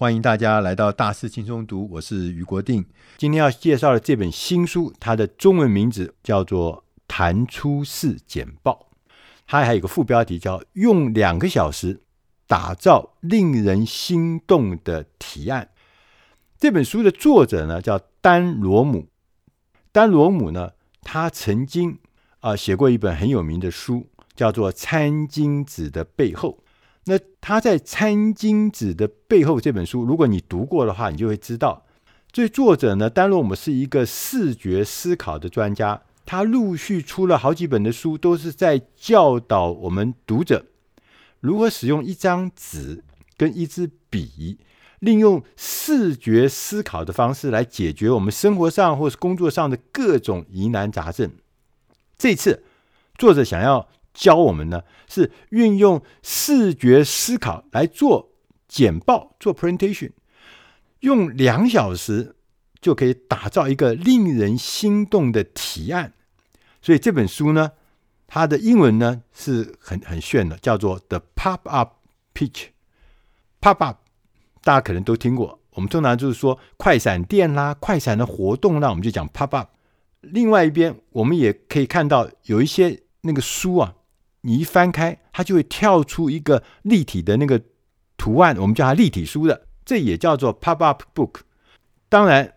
欢迎大家来到大师轻松读，我是余国定。今天要介绍的这本新书，它的中文名字叫做《弹出式简报》，它还有个副标题叫“用两个小时打造令人心动的提案”。这本书的作者呢叫丹罗姆，丹罗姆呢，他曾经啊、写过一本很有名的书，叫做《餐巾纸的背后》。那他在《餐巾纸的背后》这本书，如果你读过的话，你就会知道，这作者呢，丹罗姆是一个视觉思考的专家。他陆续出了好几本的书，都是在教导我们读者如何使用一张纸跟一支笔，利用视觉思考的方式来解决我们生活上或是工作上的各种疑难杂症。这次作者想要。教我们呢，是运用视觉思考来做简报、做 presentation，用两小时就可以打造一个令人心动的提案。所以这本书呢，它的英文呢是很很炫的，叫做 The Pop-up Pitch。Pop-up 大家可能都听过，我们通常就是说快闪店啦、快闪的活动啦，我们就讲 Pop-up。另外一边，我们也可以看到有一些那个书啊。你一翻开，它就会跳出一个立体的那个图案，我们叫它立体书的，这也叫做 pop-up book。当然，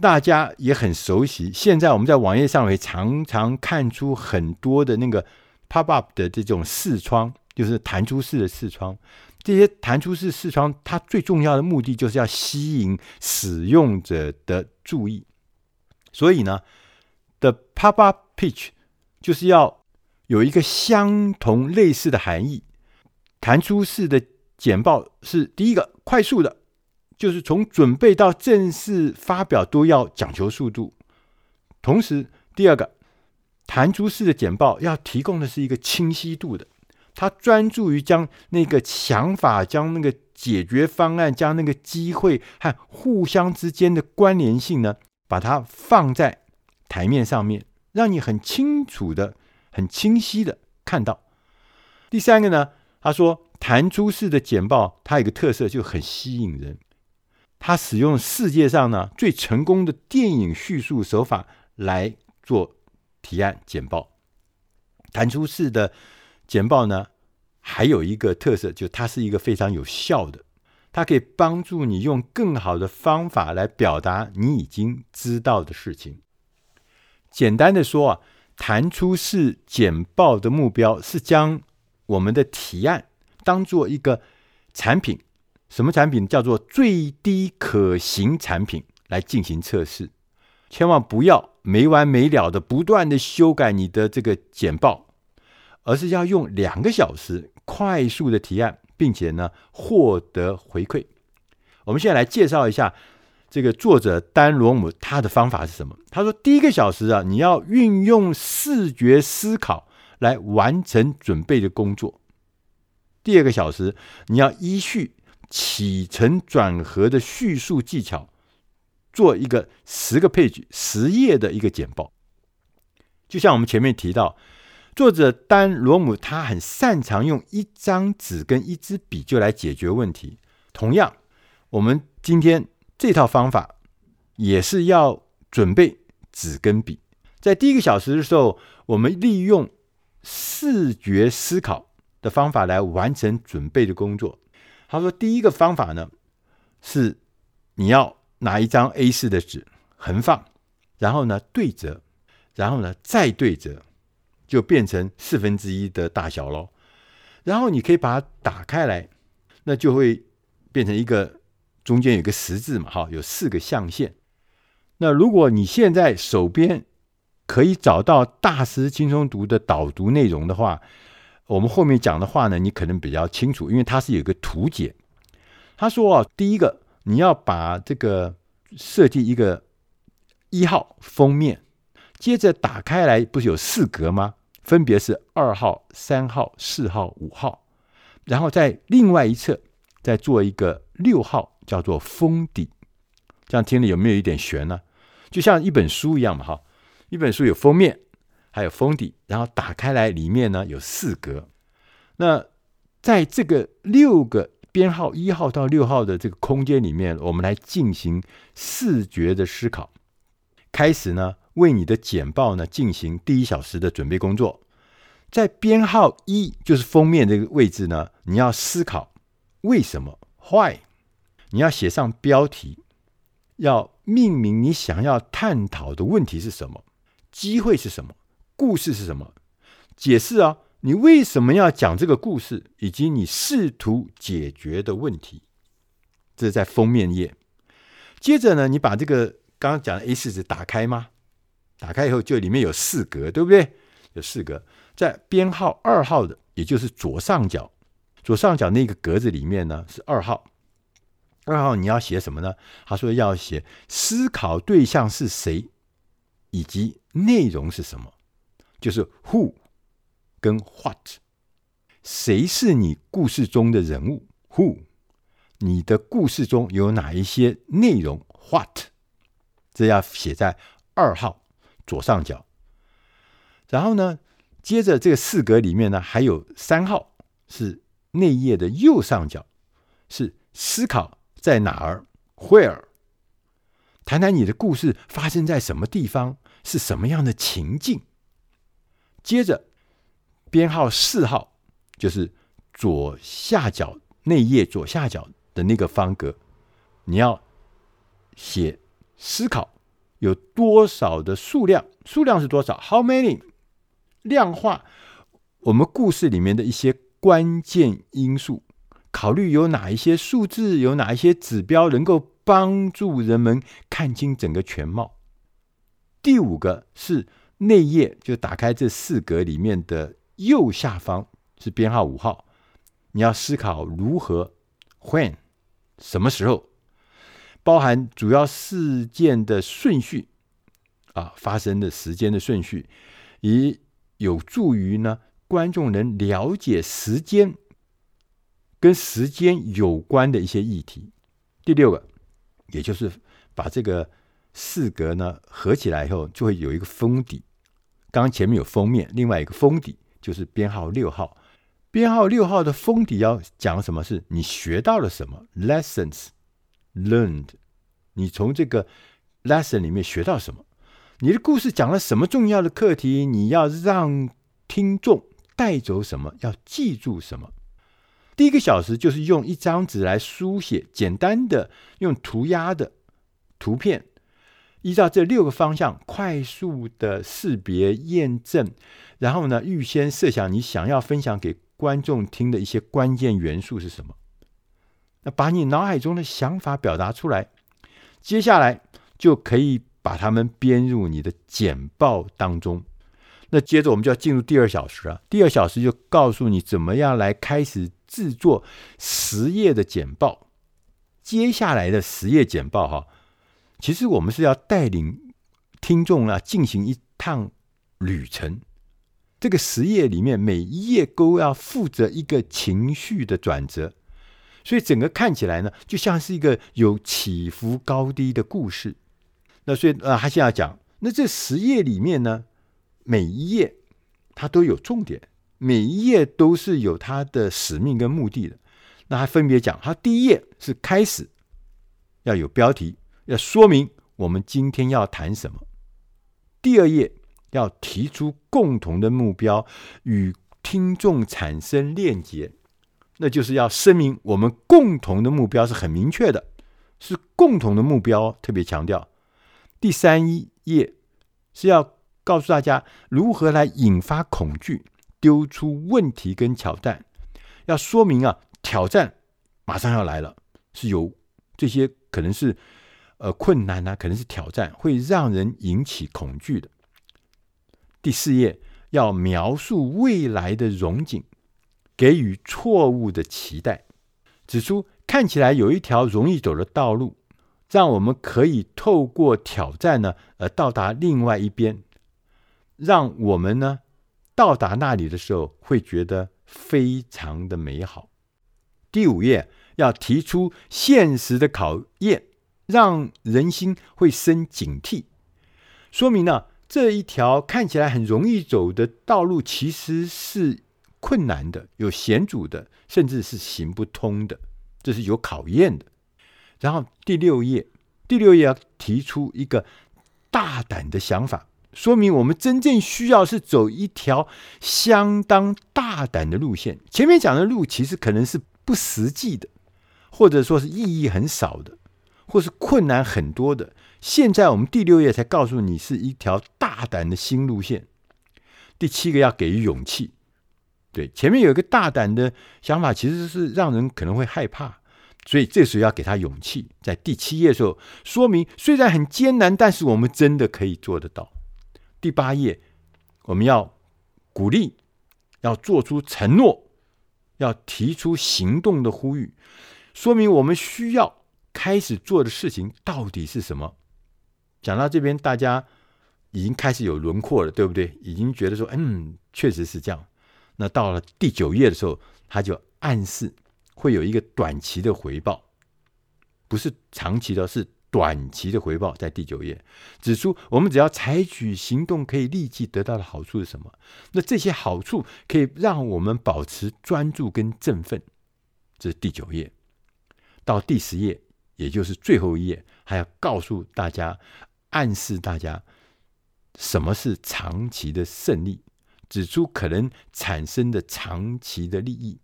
大家也很熟悉，现在我们在网页上会常常看出很多的那个 pop-up 的这种视窗，就是弹出式的视窗。这些弹出式视窗，它最重要的目的就是要吸引使用者的注意。所以呢，the pop-up pitch 就是要。有一个相同类似的含义，弹出式的简报是第一个快速的，就是从准备到正式发表都要讲求速度。同时，第二个弹出式的简报要提供的是一个清晰度的，它专注于将那个想法、将那个解决方案、将那个机会和互相之间的关联性呢，把它放在台面上面，让你很清楚的。很清晰的看到。第三个呢，他说弹出式的简报，它有个特色，就很吸引人。他使用世界上呢最成功的电影叙述手法来做提案简报。弹出式的简报呢，还有一个特色，就它是一个非常有效的，它可以帮助你用更好的方法来表达你已经知道的事情。简单的说啊。弹出式简报的目标是将我们的提案当做一个产品，什么产品？叫做最低可行产品来进行测试。千万不要没完没了的不断的修改你的这个简报，而是要用两个小时快速的提案，并且呢获得回馈。我们现在来介绍一下。这个作者丹罗姆他的方法是什么？他说，第一个小时啊，你要运用视觉思考来完成准备的工作；第二个小时，你要依序起承转合的叙述技巧，做一个十个 page 十页的一个简报。就像我们前面提到，作者丹罗姆他很擅长用一张纸跟一支笔就来解决问题。同样，我们今天。这套方法也是要准备纸跟笔，在第一个小时的时候，我们利用视觉思考的方法来完成准备的工作。他说，第一个方法呢是你要拿一张 A4 的纸横放，然后呢对折，然后呢再对折，就变成四分之一的大小喽。然后你可以把它打开来，那就会变成一个。中间有个十字嘛，哈，有四个象限。那如果你现在手边可以找到大师轻松读的导读内容的话，我们后面讲的话呢，你可能比较清楚，因为它是有个图解。他说啊，第一个你要把这个设计一个一号封面，接着打开来，不是有四格吗？分别是二号、三号、四号、五号，然后在另外一侧再做一个六号。叫做封底，这样听了有没有一点悬呢？就像一本书一样嘛，哈，一本书有封面，还有封底，然后打开来里面呢有四格。那在这个六个编号一号到六号的这个空间里面，我们来进行视觉的思考。开始呢，为你的简报呢进行第一小时的准备工作。在编号一，就是封面这个位置呢，你要思考为什么？Why？你要写上标题，要命名你想要探讨的问题是什么，机会是什么，故事是什么，解释啊。你为什么要讲这个故事，以及你试图解决的问题？这是在封面页。接着呢，你把这个刚刚讲的 A 四纸打开吗？打开以后，就里面有四格，对不对？有四格，在编号二号的，也就是左上角，左上角那个格子里面呢，是二号。二号你要写什么呢？他说要写思考对象是谁，以及内容是什么，就是 Who。跟 what，谁是你故事中的人物？Who，你的故事中有哪一些内容？What，这要写在二号左上角。然后呢，接着这个四格里面呢，还有三号是内页的右上角，是思考在哪儿？Where，谈谈你的故事发生在什么地方，是什么样的情境？接着。编号四号就是左下角内页左下角的那个方格，你要写思考有多少的数量，数量是多少？How many？量化我们故事里面的一些关键因素，考虑有哪一些数字，有哪一些指标能够帮助人们看清整个全貌。第五个是内页，就打开这四格里面的。右下方是编号五号，你要思考如何，when，什么时候，包含主要事件的顺序啊，发生的时间的顺序，以有助于呢观众能了解时间跟时间有关的一些议题。第六个，也就是把这个四格呢合起来以后，就会有一个封底。刚前面有封面，另外一个封底。就是编号六号，编号六号的封底要讲什么？是你学到了什么？Lessons learned，你从这个 lesson 里面学到什么？你的故事讲了什么重要的课题？你要让听众带走什么？要记住什么？第一个小时就是用一张纸来书写，简单的用涂鸦的图片。依照这六个方向，快速的识别验证，然后呢，预先设想你想要分享给观众听的一些关键元素是什么？那把你脑海中的想法表达出来，接下来就可以把它们编入你的简报当中。那接着我们就要进入第二小时了，第二小时就告诉你怎么样来开始制作十页的简报。接下来的十页简报哈。其实我们是要带领听众啊进行一趟旅程。这个十页里面每一页都要负责一个情绪的转折，所以整个看起来呢，就像是一个有起伏高低的故事。那所以啊，他现在讲，那这十页里面呢，每一页它都有重点，每一页都是有它的使命跟目的的。那他分别讲，他第一页是开始，要有标题。要说明我们今天要谈什么。第二页要提出共同的目标，与听众产生链接，那就是要声明我们共同的目标是很明确的，是共同的目标，特别强调。第三页是要告诉大家如何来引发恐惧，丢出问题跟挑战，要说明啊，挑战马上要来了，是有这些可能是。呃，困难呢、可能是挑战，会让人引起恐惧的。第四页要描述未来的荣景，给予错误的期待，指出看起来有一条容易走的道路，让我们可以透过挑战呢，而到达另外一边，让我们呢到达那里的时候会觉得非常的美好。第五页要提出现实的考验。让人心会生警惕，说明呢，这一条看起来很容易走的道路，其实是困难的、有险阻的，甚至是行不通的。这是有考验的。然后第六页，第六页要提出一个大胆的想法，说明我们真正需要是走一条相当大胆的路线。前面讲的路其实可能是不实际的，或者说是意义很少的，或是困难很多的。现在我们第六页才告诉你是一条大胆的新路线。第七个要给予勇气。对，前面有一个大胆的想法，其实是让人可能会害怕，所以这时候要给他勇气。在第七页的时候，说明虽然很艰难，但是我们真的可以做得到。第八页，我们要鼓励，要做出承诺，要提出行动的呼吁，说明我们需要开始做的事情到底是什么。讲到这边，大家已经开始有轮廓了，对不对？已经觉得说，嗯，确实是这样。那到了第九页的时候，他就暗示会有一个短期的回报，不是长期的，是短期的回报。在第九页指出，我们只要采取行动，可以立即得到的好处是什么？那这些好处可以让我们保持专注跟振奋。这是第九页。到第十页，也就是最后一页，还要告诉大家，暗示大家什么是长期的胜利。指出可能产生的长期的利益，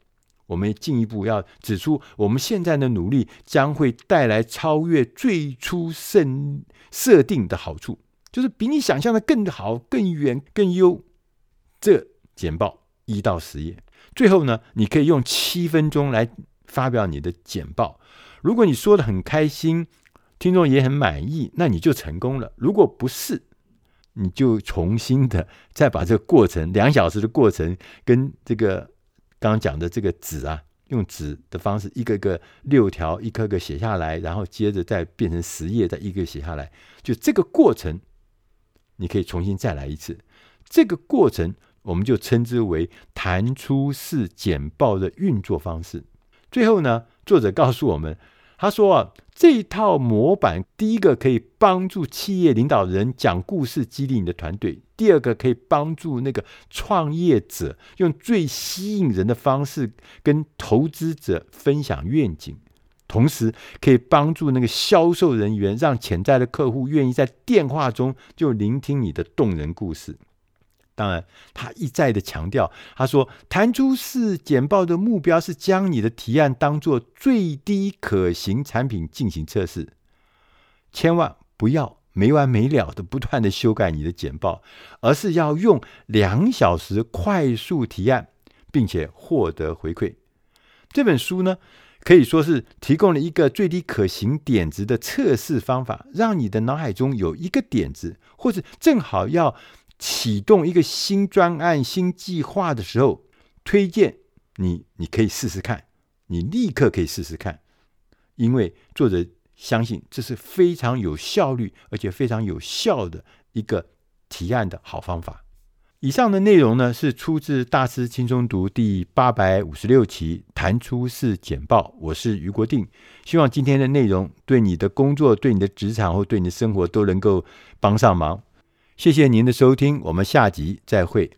我们进一步要指出，我们现在的努力将会带来超越最初设设定的好处，就是比你想象的更好、更远、更优。这简报一到十页，最后呢，你可以用七分钟来发表你的简报。如果你说的很开心，听众也很满意，那你就成功了。如果不是，你就重新的再把这个过程，两小时的过程，跟这个刚刚讲的这个纸啊，用纸的方式，一个个六条，一颗个写下来，然后接着再变成十页，再一个写下来，就这个过程，你可以重新再来一次。这个过程，我们就称之为弹出式简报的运作方式。最后呢，作者告诉我们。他说啊，这套模板，第一个可以帮助企业领导人讲故事，激励你的团队；第二个可以帮助那个创业者用最吸引人的方式跟投资者分享愿景，同时可以帮助那个销售人员让潜在的客户愿意在电话中就聆听你的动人故事。当然，他一再的强调，他说，弹出式简报的目标是将你的提案当做最低可行产品进行测试，千万不要没完没了的不断的修改你的简报，而是要用两小时快速提案，并且获得回馈。这本书呢，可以说是提供了一个最低可行点子的测试方法，让你的脑海中有一个点子，或者正好要。启动一个新专案、新计划的时候，推荐你，你可以试试看，你立刻可以试试看，因为作者相信这是非常有效率而且非常有效的一个提案的好方法。以上的内容呢，是出自《大师轻松读》第八百五十六期《弹出式简报》，我是俞国定，希望今天的内容对你的工作、对你的职场或对你的生活都能够帮上忙。谢谢您的收听，我们下集再会。